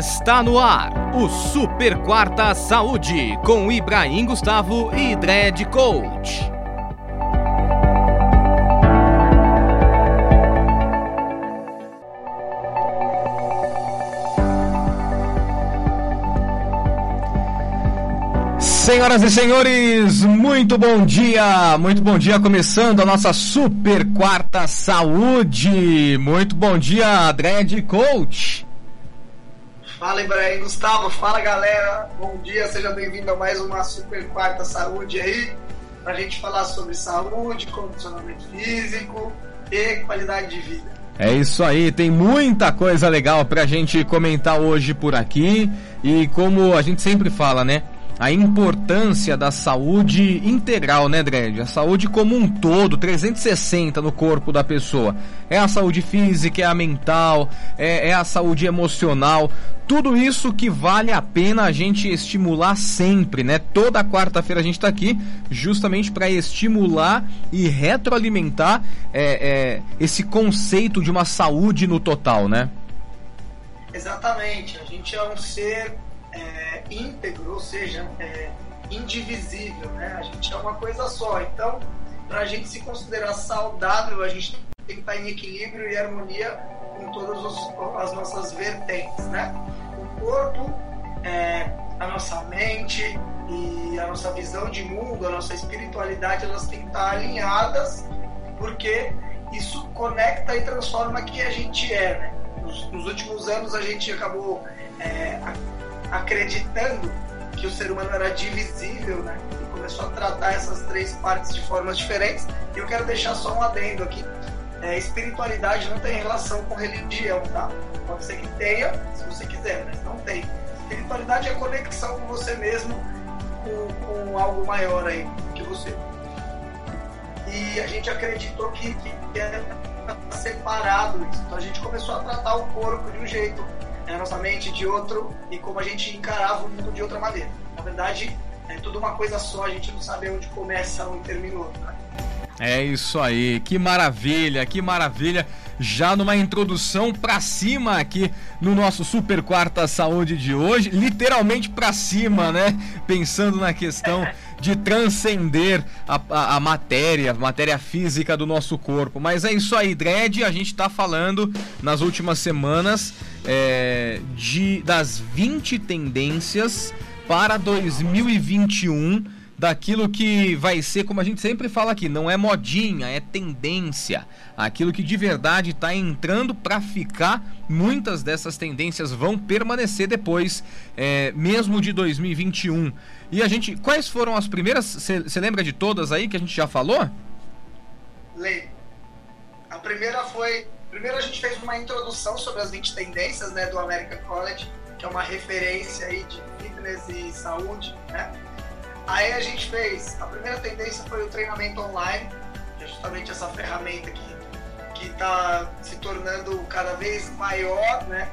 Está no ar o Super Quarta Saúde com Ibrahim Gustavo e Dredd Coach. Senhoras e senhores, muito bom dia, muito bom dia, começando a nossa Super Quarta Saúde. Muito bom dia, Dredd Coach. Fala Ibrahim Gustavo, fala galera, bom dia, seja bem-vindo a mais uma Super Quarta Saúde aí, pra gente falar sobre saúde, condicionamento físico e qualidade de vida. É isso aí, tem muita coisa legal pra gente comentar hoje por aqui e como a gente sempre fala, né? A importância da saúde integral, né, Dredd? A saúde como um todo, 360 no corpo da pessoa. É a saúde física, é a mental, é, é a saúde emocional. Tudo isso que vale a pena a gente estimular sempre, né? Toda quarta-feira a gente está aqui justamente para estimular e retroalimentar é, é, esse conceito de uma saúde no total, né? Exatamente. A gente é um ser é, íntegro, ou seja, é, indivisível, né? A gente é uma coisa só. Então, para a gente se considerar saudável, a gente tem que estar em equilíbrio e harmonia com todas as nossas vertentes, né? O corpo, é, a nossa mente e a nossa visão de mundo, a nossa espiritualidade, elas têm que estar alinhadas, porque isso conecta e transforma quem a gente é, né? Nos, nos últimos anos a gente acabou é, acreditando que o ser humano era divisível, né? E começou a tratar essas três partes de formas diferentes. E eu quero deixar só um adendo aqui. É, espiritualidade não tem relação com religião, tá? Pode ser que tenha, se você quiser, mas não tem. Espiritualidade é conexão com você mesmo, com, com algo maior aí que você. E a gente acreditou que, que era separado isso. Então a gente começou a tratar o corpo de um jeito a nossa mente de outro e como a gente encarava o mundo de outra maneira. Na verdade, é tudo uma coisa só, a gente não sabe onde começa um e termina o outro. Né? É isso aí, que maravilha, que maravilha. Já numa introdução para cima aqui no nosso Super Quarta Saúde de hoje, literalmente para cima, né? Pensando na questão de transcender a, a, a, matéria, a matéria física do nosso corpo. Mas é isso aí, Dredd, a gente está falando nas últimas semanas é, de, das 20 tendências para 2021 daquilo que vai ser, como a gente sempre fala aqui, não é modinha, é tendência. Aquilo que de verdade está entrando para ficar. Muitas dessas tendências vão permanecer depois, é, mesmo de 2021. E a gente, quais foram as primeiras? Você lembra de todas aí que a gente já falou? Lembro. A primeira foi Primeiro a gente fez uma introdução sobre as 20 tendências né, do American College, que é uma referência aí de fitness e saúde, né? Aí a gente fez, a primeira tendência foi o treinamento online, que é justamente essa ferramenta que que está se tornando cada vez maior, né?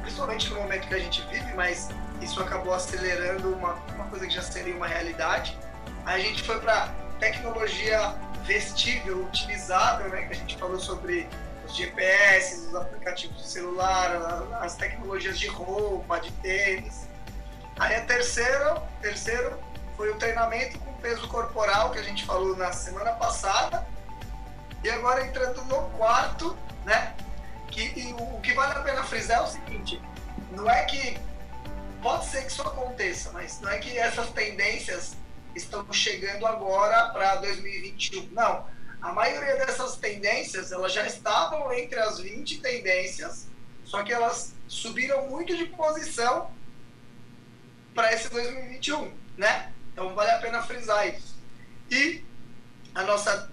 Principalmente no momento que a gente vive, mas isso acabou acelerando uma, uma coisa que já seria uma realidade. A gente foi para tecnologia vestível, utilizável, né? Que a gente falou sobre os GPS, os aplicativos de celular, as tecnologias de roupa, de tênis. Aí a terceira, terceiro foi o treinamento com peso corporal que a gente falou na semana passada. E agora entrando no quarto, né? Que o, o que vale a pena frisar é o seguinte: não é que pode ser que isso aconteça, mas não é que essas tendências estão chegando agora para 2021. Não a maioria dessas tendências, elas já estavam entre as 20 tendências, só que elas subiram muito de posição para esse 2021, né? Então vale a pena frisar isso. E a nossa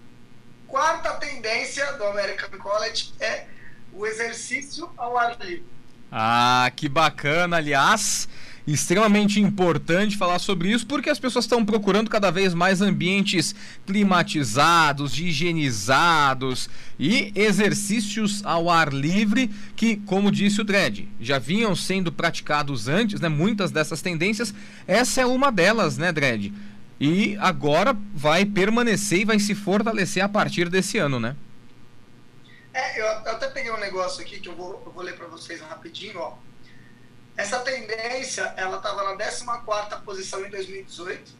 quarta tendência do American College é o exercício ao ar livre. Ah, que bacana, aliás extremamente importante falar sobre isso, porque as pessoas estão procurando cada vez mais ambientes climatizados, higienizados e exercícios ao ar livre que, como disse o Dredd, já vinham sendo praticados antes, né? Muitas dessas tendências, essa é uma delas, né, Dredd? E agora vai permanecer e vai se fortalecer a partir desse ano, né? É, eu até peguei um negócio aqui que eu vou, eu vou ler para vocês rapidinho, ó Essa tendência, ela estava na 14ª posição em 2018,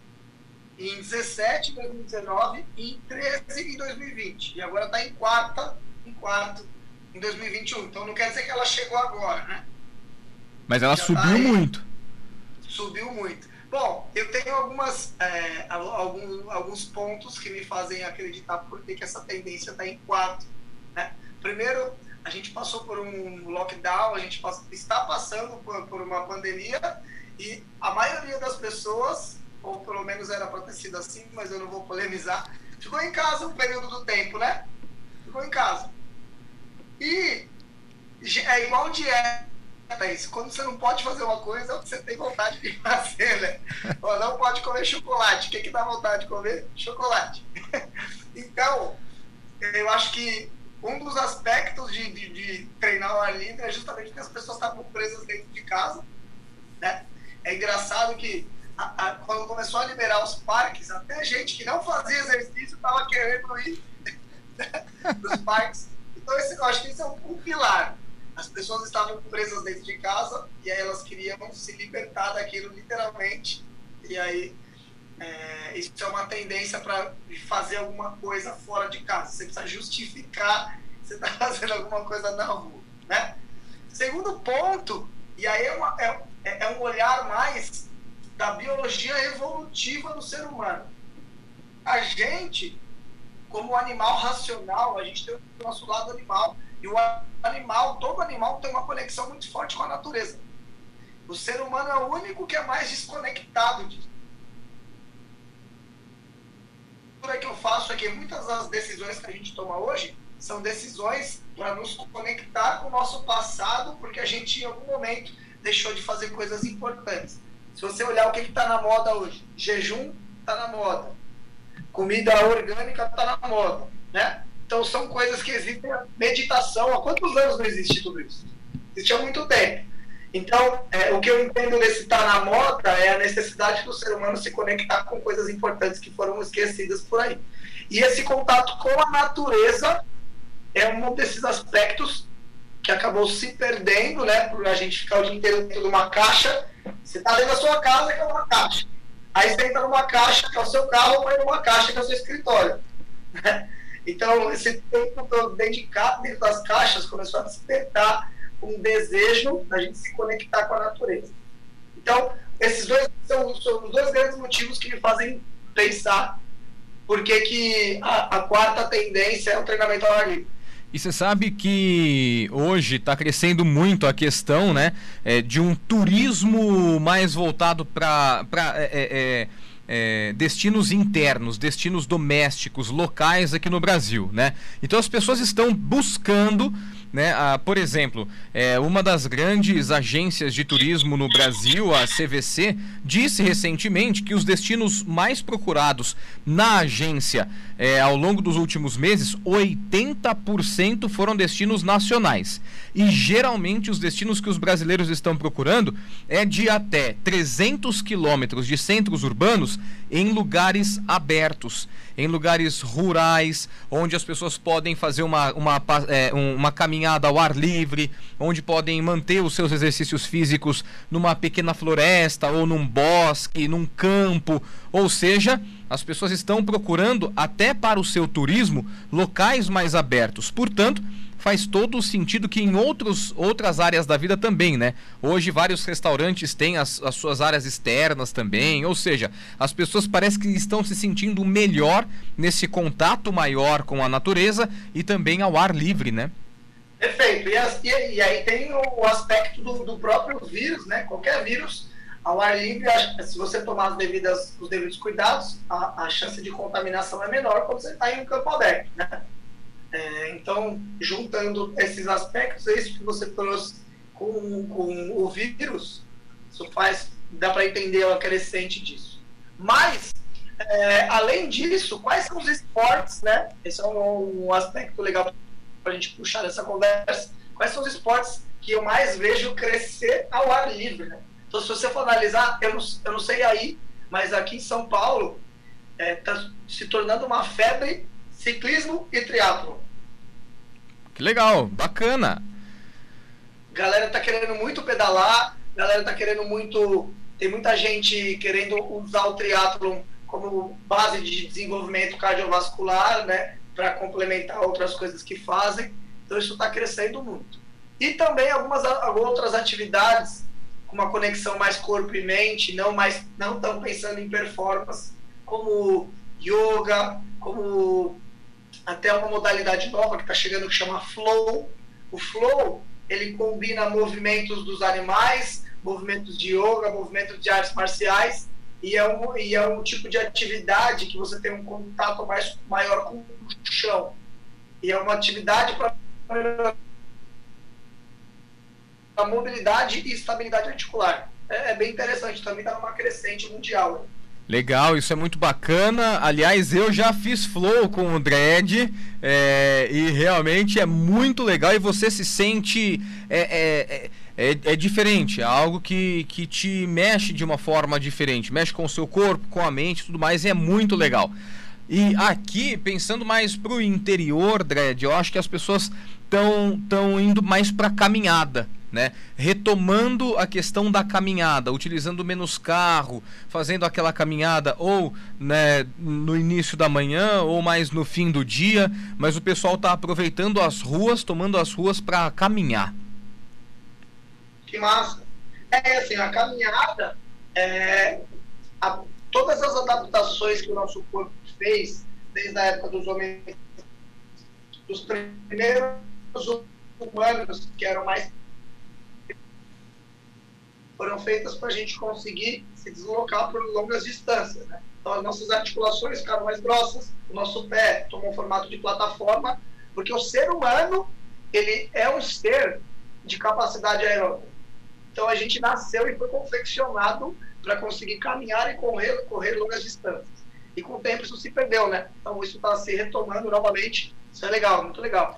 em 17 em 2019 e em 13 em 2020. E agora está em quarta, em quarto em 2021. Então não quer dizer que ela chegou agora, né? Mas ela Já subiu tá muito. Subiu muito. Bom, eu tenho algumas, é, alguns, alguns pontos que me fazem acreditar por que essa tendência está em quarto. Né? Primeiro, a gente passou por um lockdown, a gente está passando por, uma pandemia e a maioria das pessoas, ou pelo menos era para ter sido assim, mas eu não vou polemizar, ficou em casa um período do tempo, né? Ficou em casa. E é igual dieta, isso. Quando você não pode fazer uma coisa, você tem vontade de fazer, né? Ou não pode comer chocolate. O que, que dá vontade de comer? Chocolate. Então, eu acho que um dos aspectos de, de, de, treinar o ar livre é justamente porque as pessoas estavam presas dentro de casa. Né? É engraçado que a, a, quando começou a liberar os parques, até gente que não fazia exercício estava querendo ir nos parques. Então, esse, eu acho que isso é um, um, pilar. As pessoas estavam presas dentro de casa e aí elas queriam se libertar daquilo literalmente. E aí é, isso é uma tendência para fazer alguma coisa fora de casa. Você precisa justificar você está fazendo alguma coisa na rua. Né? Segundo ponto, e aí é, uma, é, é um olhar mais da biologia evolutiva do ser humano. A gente, como animal racional, a gente tem o nosso lado animal. E o animal, todo animal tem uma conexão muito forte com a natureza. O ser humano é o único que é mais desconectado disso. Que eu faço é que muitas das decisões que a gente toma hoje são decisões para nos conectar com o nosso passado, porque a gente em algum momento deixou de fazer coisas importantes. Se você olhar o que está na moda hoje, jejum está na moda, comida orgânica está na moda, né? Então são coisas que existem. Meditação, há quantos anos não existe tudo isso? Existe há muito tempo. Então, é, o que eu entendo desse estar tá na moda é a necessidade do ser humano se conectar com coisas importantes que foram esquecidas por aí. E esse contato com a natureza é um desses aspectos que acabou se perdendo, né? Por a gente ficar o dia inteiro dentro de uma caixa. Você está dentro da sua casa, que é uma caixa. Aí você entra numa caixa, que é o seu carro, vai numa caixa, que é o seu escritório. Então, esse tempo todo dentro, de, dentro das caixas começou a despertar um desejo da gente se conectar com a natureza. Então, esses dois são, são os dois grandes motivos que me fazem pensar por que, que a, a quarta tendência é o treinamento ao ar livre. E você sabe que hoje está crescendo muito a questão né, é, de um turismo mais voltado para é, é, é, é, destinos internos, destinos domésticos, locais aqui no Brasil. Né? Então as pessoas estão buscando né? Ah, por exemplo, é, uma das grandes agências de turismo no Brasil, a CVC, disse recentemente que os destinos mais procurados na agência é, ao longo dos últimos meses, 80% foram destinos nacionais. E geralmente os destinos que os brasileiros estão procurando é de até 300 quilômetros de centros urbanos em lugares abertos, em lugares rurais, onde as pessoas podem fazer uma, uma, é, uma caminhada ao ar livre, onde podem manter os seus exercícios físicos numa pequena floresta, ou num bosque, num campo, ou seja, as pessoas estão procurando até para o seu turismo locais mais abertos. Portanto, faz todo o sentido que em outros, outras áreas da vida também, né? Hoje vários restaurantes têm as, as suas áreas externas também, ou seja, as pessoas parecem que estão se sentindo melhor nesse contato maior com a natureza e também ao ar livre, né? Perfeito. E, as, e, e aí tem o aspecto do, do, próprio vírus, né? Qualquer vírus ao ar livre, se você tomar as devidas, os devidos cuidados, a, a chance de contaminação é menor quando você está em um campo aberto, né? É, então, juntando esses aspectos, é isso que você trouxe com, com o vírus, isso faz, dá para entender a crescente disso. Mas, é, além disso, quais são os esportes, né? Esse é um, um aspecto legal para a gente puxar essa conversa. Quais são os esportes que eu mais vejo crescer ao ar livre, né? Então, se você for analisar, eu não, eu não sei aí, mas aqui em São Paulo está é, tá se tornando uma febre ciclismo e triatlo. Que legal, bacana. Galera tá querendo muito pedalar, A galera tá querendo muito. Tem muita gente querendo usar o triatlon como base de desenvolvimento cardiovascular, né? Para complementar outras coisas que fazem. Então isso está crescendo muito. E também algumas outras atividades com uma conexão mais corpo e mente, não mais não tão pensando em performance, como yoga, como até uma modalidade nova que está chegando que chama flow. O flow ele combina movimentos dos animais, movimentos de yoga, movimentos de artes marciais e é um, e é um tipo de atividade que você tem um contato mais maior com o chão. E é uma atividade para a mobilidade e estabilidade articular. É, é bem interessante, também está numa crescente mundial. Legal, isso é muito bacana. Aliás, eu já fiz flow com o Dredd é, e realmente é muito legal e você se sente. É, é, é, é, diferente, é algo que, que te mexe de uma forma diferente, mexe com o seu corpo, com a mente tudo mais, e é muito legal. E aqui, pensando mais pro interior, Dredd, eu acho que as pessoas estão tão indo mais para caminhada né? Retomando a questão da caminhada, utilizando menos carro, fazendo aquela caminhada ou né, no início da manhã ou mais no fim do dia, mas o pessoal está aproveitando as ruas, tomando as ruas para caminhar. Que massa! É assim, a caminhada, é, a, todas as adaptações que o nosso corpo fez desde a época dos homens, dos primeiros humanos que eram mais foram feitas para a gente conseguir se deslocar por longas distâncias. Né? Então, as nossas articulações ficaram mais grossas, o nosso pé tomou um formato de plataforma, porque o ser humano ele é um ser de capacidade aeróbica. Então, a gente nasceu e foi confeccionado para conseguir caminhar e correr, correr longas distâncias. E com o tempo isso se perdeu, né? Então, isso está se retomando novamente. Isso é legal, muito legal.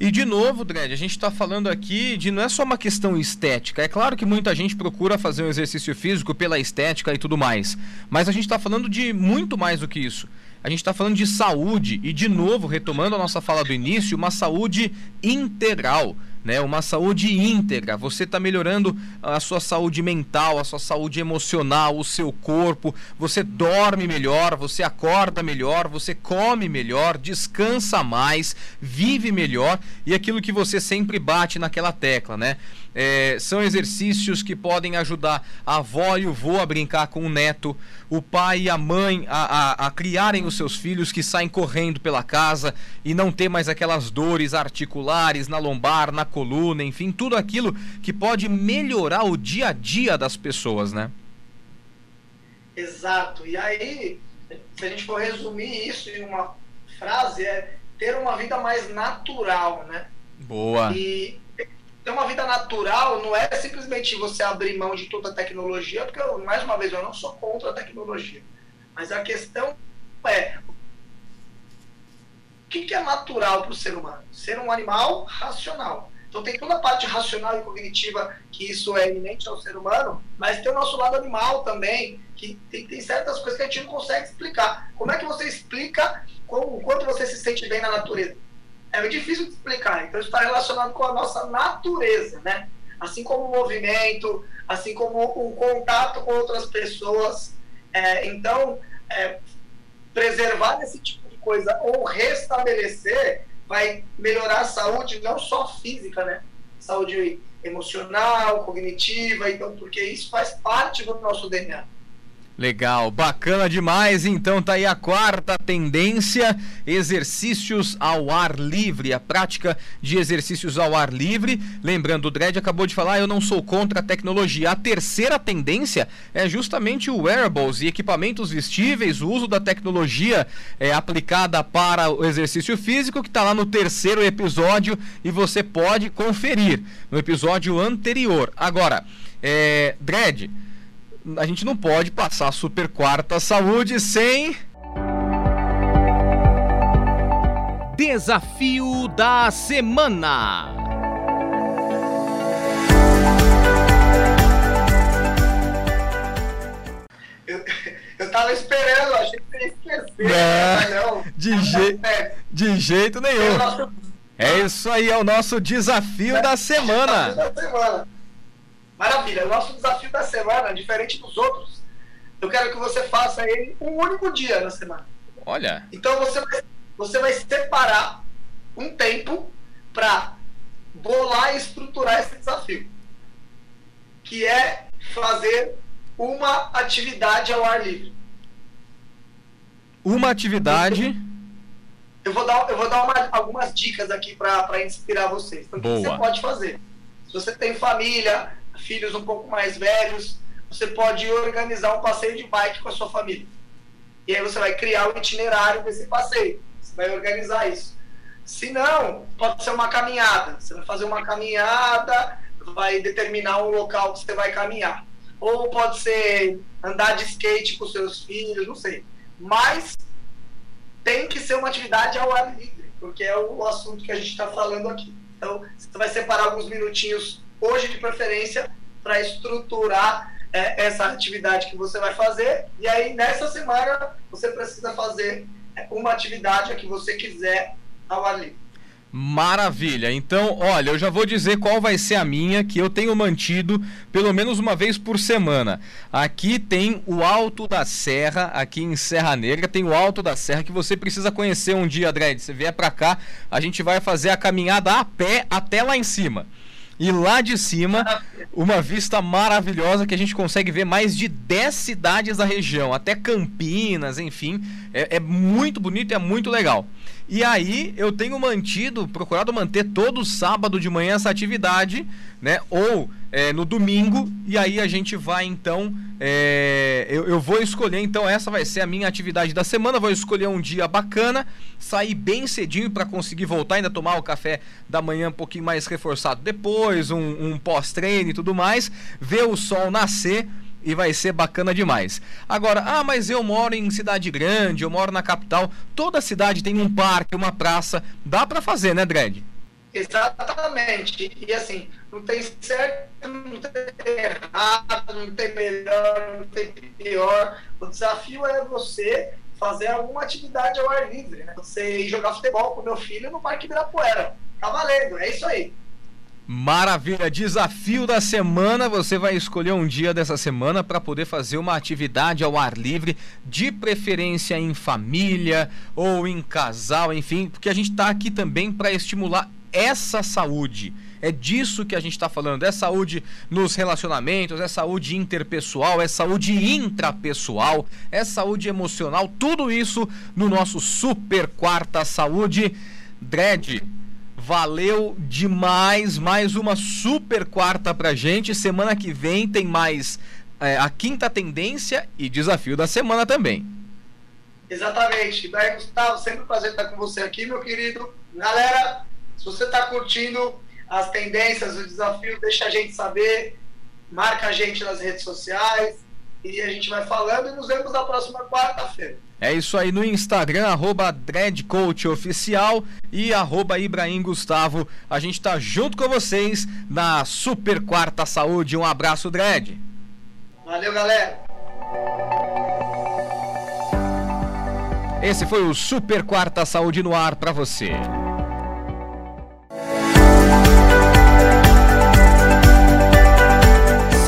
E de novo, Dredd, a gente está falando aqui de não é só uma questão estética. É claro que muita gente procura fazer um exercício físico pela estética e tudo mais. Mas a gente está falando de muito mais do que isso. A gente está falando de saúde e, de novo, retomando a nossa fala do início, uma saúde integral né? Uma saúde íntegra. Você está melhorando a sua saúde mental, a sua saúde emocional, o seu corpo. Você dorme melhor, você acorda melhor, você come melhor, descansa mais, vive melhor e aquilo que você sempre bate naquela tecla, né? É, são exercícios que podem ajudar a avó e o vô a brincar com o neto, o pai e a mãe a, a, a, criarem os seus filhos que saem correndo pela casa e não ter mais aquelas dores articulares na lombar, na coluna, enfim, tudo aquilo que pode melhorar o dia a dia das pessoas, né? Exato. E aí, se a gente for resumir isso em uma frase, é ter uma vida mais natural, né? Boa. E ter uma vida natural não é simplesmente você abrir mão de toda a tecnologia, porque, eu, mais uma vez, eu não sou contra a tecnologia. Mas a questão é: o que, que é natural para o ser humano? Ser um animal racional. Então tem toda a parte racional e cognitiva que isso é inerente ao ser humano, mas tem o nosso lado animal também, que tem, tem certas coisas que a gente não consegue explicar. Como é que você explica o quanto você se sente bem na natureza? É difícil de explicar. Então, está relacionado com a nossa natureza, né? Assim como o movimento, assim como o contato com outras pessoas. É, então, é, preservar esse tipo de coisa ou restabelecer vai melhorar a saúde, não só física, né? Saúde emocional, cognitiva, então, porque isso faz parte do nosso DNA. Legal, bacana demais. Então tá aí a quarta tendência: exercícios ao ar livre, a prática de exercícios ao ar livre. Lembrando, o Dredd acabou de falar, eu não sou contra a tecnologia. A terceira tendência é justamente o wearables e equipamentos vestíveis, o uso da tecnologia é, aplicada para o exercício físico, que está lá no terceiro episódio e você pode conferir no episódio anterior. Agora, é, Dredd a gente não pode passar Super Quarta Saúde sem. Desafio da Semana. Eu, eu tava esperando, achei que você ia esquecer. Não, não. De, je de jeito nenhum. É isso aí, é o nosso desafio da semana. Da semana. Maravilha. Nosso desafio da semana, diferente dos outros, eu quero que você faça ele um único dia na semana. Olha. Então você vai, você vai separar um tempo para bolar e estruturar esse desafio, que é fazer uma atividade ao ar livre. Uma atividade. Eu vou dar, eu vou dar uma, algumas dicas aqui para inspirar vocês. Então, o que você pode fazer? Se você tem família, filhos um pouco mais velhos, você pode organizar um passeio de bike com a sua família. E aí você vai criar o itinerário desse passeio. Você vai organizar isso. Se não, pode ser uma caminhada. Você vai fazer uma caminhada, vai determinar um local que você vai caminhar. Ou pode ser andar de skate com seus filhos, não sei. Mas tem que ser uma atividade ao ar livre, porque é o assunto que a gente está falando aqui. Então, você vai separar alguns minutinhos hoje de preferência para estruturar é, essa atividade que você vai fazer. E aí, nessa semana, você precisa fazer é, uma atividade que você quiser ao ar livre. Maravilha. Então, olha, eu já vou dizer qual vai ser a minha, que eu tenho mantido pelo menos uma vez por semana. Aqui tem o Alto da Serra, aqui em Serra Negra, tem o Alto da Serra que você precisa conhecer um dia, Dredd. Você vier para cá, a gente vai fazer a caminhada a pé até lá em cima. E lá de cima, uma vista maravilhosa que a gente consegue ver mais de 10 cidades da região, até Campinas, enfim. É, é muito bonito e é muito legal. E aí eu tenho mantido, procurado manter todo sábado de manhã essa atividade, né? Ou é, no domingo, e aí a gente vai então. É, eu, eu, vou escolher, então, essa vai ser a minha atividade da semana. Vou escolher um dia bacana, sair bem cedinho para conseguir voltar, ainda tomar o café da manhã um pouquinho mais reforçado depois, um, um pós-treino e tudo mais, ver o sol nascer e vai ser bacana demais. Agora, ah, mas eu moro em cidade grande, eu moro na capital. Toda cidade tem um parque, uma praça. Dá para fazer, né, Dredd? Exatamente. E assim, não tem certo, não tem errado, não tem melhor, não tem pior. O desafio é você fazer alguma atividade ao ar livre, né? Você ir jogar futebol com meu filho no Parque Ibirapuera. Tá valendo, é isso aí. Maravilha! Desafio da semana. Você vai escolher um dia dessa semana para poder fazer uma atividade ao ar livre, de preferência em família ou em casal, enfim, porque a gente está aqui também para estimular essa saúde. É disso que a gente está falando. É saúde nos relacionamentos, é saúde interpessoal, é saúde intrapessoal, é saúde emocional. Tudo isso no nosso Super Quarta Saúde. Dredd, valeu demais. Mais uma super quarta pra gente. Semana que vem tem mais é, a quinta tendência e desafio da semana também. Exatamente. Daí, Gustavo, sempre um prazer estar com você aqui, meu querido. Galera, se você está curtindo as tendências, o desafio, deixa a gente saber, marca a gente nas redes sociais e a gente vai falando e nos vemos na próxima quarta-feira. É isso aí no Instagram, arroba DreadCoachOficial e arroba Ibrahim Gustavo. A gente tá junto com vocês na Super Quarta Saúde. Um abraço, Dread. Valeu, galera. Esse foi o Super Quarta Saúde no ar para você.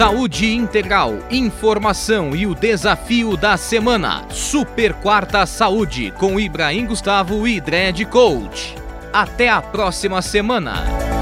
Saúde Integral, informação e o desafio da semana. Super Quarta Saúde com Ibrahim Gustavo e Dredd Coach. Até a próxima semana.